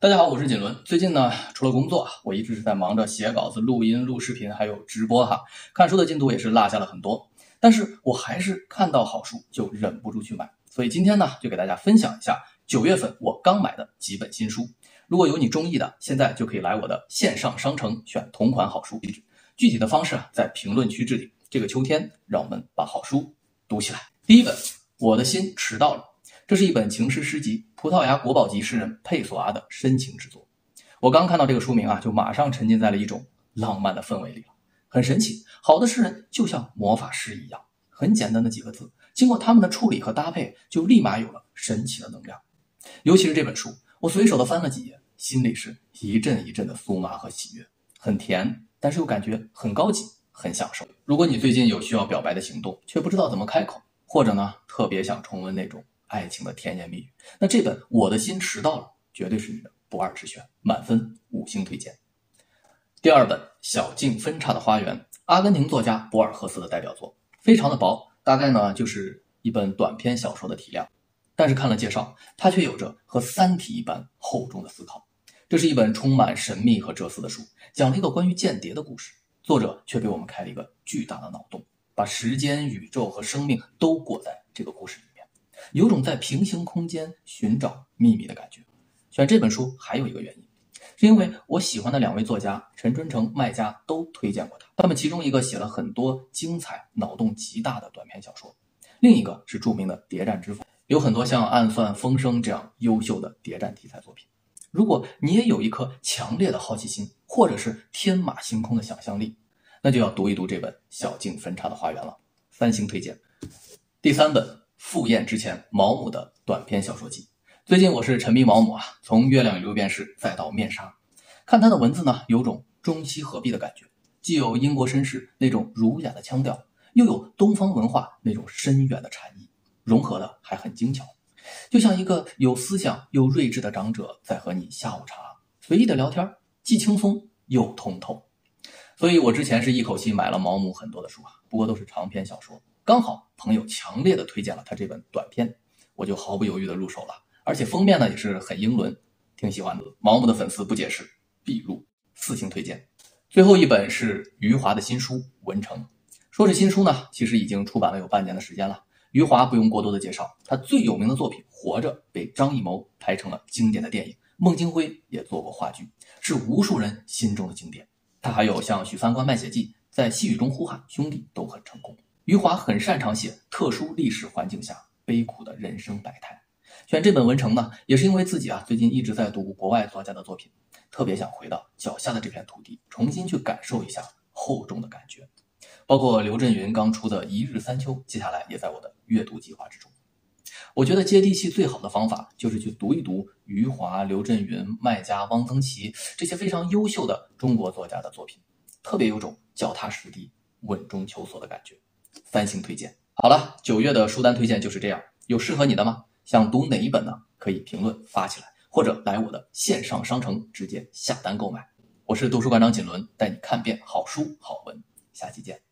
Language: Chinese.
大家好，我是锦纶。最近呢，除了工作啊，我一直是在忙着写稿子、录音、录视频，还有直播哈。看书的进度也是落下了很多，但是我还是看到好书就忍不住去买。所以今天呢，就给大家分享一下九月份我刚买的几本新书。如果有你中意的，现在就可以来我的线上商城选同款好书。具体的方式啊，在评论区置顶。这个秋天，让我们把好书读起来。第一本，我的心迟到了。这是一本情诗诗集，葡萄牙国宝级诗人佩索阿的深情之作。我刚看到这个书名啊，就马上沉浸在了一种浪漫的氛围里了，很神奇。好的诗人就像魔法师一样，很简单的几个字，经过他们的处理和搭配，就立马有了神奇的能量。尤其是这本书，我随手的翻了几页，心里是一阵一阵的酥麻和喜悦，很甜，但是又感觉很高级，很享受。如果你最近有需要表白的行动，却不知道怎么开口，或者呢，特别想重温那种。爱情的甜言蜜语，那这本《我的心迟到了》绝对是你的不二之选，满分五星推荐。第二本《小径分叉的花园》，阿根廷作家博尔赫斯的代表作，非常的薄，大概呢就是一本短篇小说的体量。但是看了介绍，它却有着和《三体》一般厚重的思考。这是一本充满神秘和哲思的书，讲了一个关于间谍的故事，作者却给我们开了一个巨大的脑洞，把时间、宇宙和生命都裹在这个故事里。有种在平行空间寻找秘密的感觉。选这本书还有一个原因，是因为我喜欢的两位作家陈春成、麦家都推荐过他。他们其中一个写了很多精彩、脑洞极大的短篇小说，另一个是著名的谍战之父，有很多像《暗算》《风声》这样优秀的谍战题材作品。如果你也有一颗强烈的好奇心，或者是天马行空的想象力，那就要读一读这本《小径分叉的花园》了，三星推荐。第三本。赴宴之前，毛姆的短篇小说集。最近我是沉迷毛姆啊，从《月亮与六便士》再到《面纱》，看他的文字呢，有种中西合璧的感觉，既有英国绅士那种儒雅的腔调，又有东方文化那种深远的禅意，融合的还很精巧，就像一个有思想又睿智的长者在和你下午茶，随意的聊天，既轻松又通透。所以我之前是一口气买了毛姆很多的书啊，不过都是长篇小说。刚好朋友强烈的推荐了他这本短篇，我就毫不犹豫的入手了，而且封面呢也是很英伦，挺喜欢的。毛姆的粉丝不解释，必入，四星推荐。最后一本是余华的新书《文成》，说是新书呢，其实已经出版了有半年的时间了。余华不用过多的介绍，他最有名的作品《活着》被张艺谋拍成了经典的电影，孟京辉也做过话剧，是无数人心中的经典。他还有像《许三观卖血记》在细雨中呼喊兄弟都很成功。余华很擅长写特殊历史环境下悲苦的人生百态。选这本《文成》呢，也是因为自己啊最近一直在读国外作家的作品，特别想回到脚下的这片土地，重新去感受一下厚重的感觉。包括刘震云刚出的《一日三秋》，接下来也在我的阅读计划之中。我觉得接地气最好的方法就是去读一读余华、刘震云、麦家、汪曾祺这些非常优秀的中国作家的作品，特别有种脚踏实地、稳中求索的感觉。三星推荐。好了，九月的书单推荐就是这样。有适合你的吗？想读哪一本呢？可以评论发起来，或者来我的线上商城直接下单购买。我是读书馆长锦纶，带你看遍好书好文。下期见。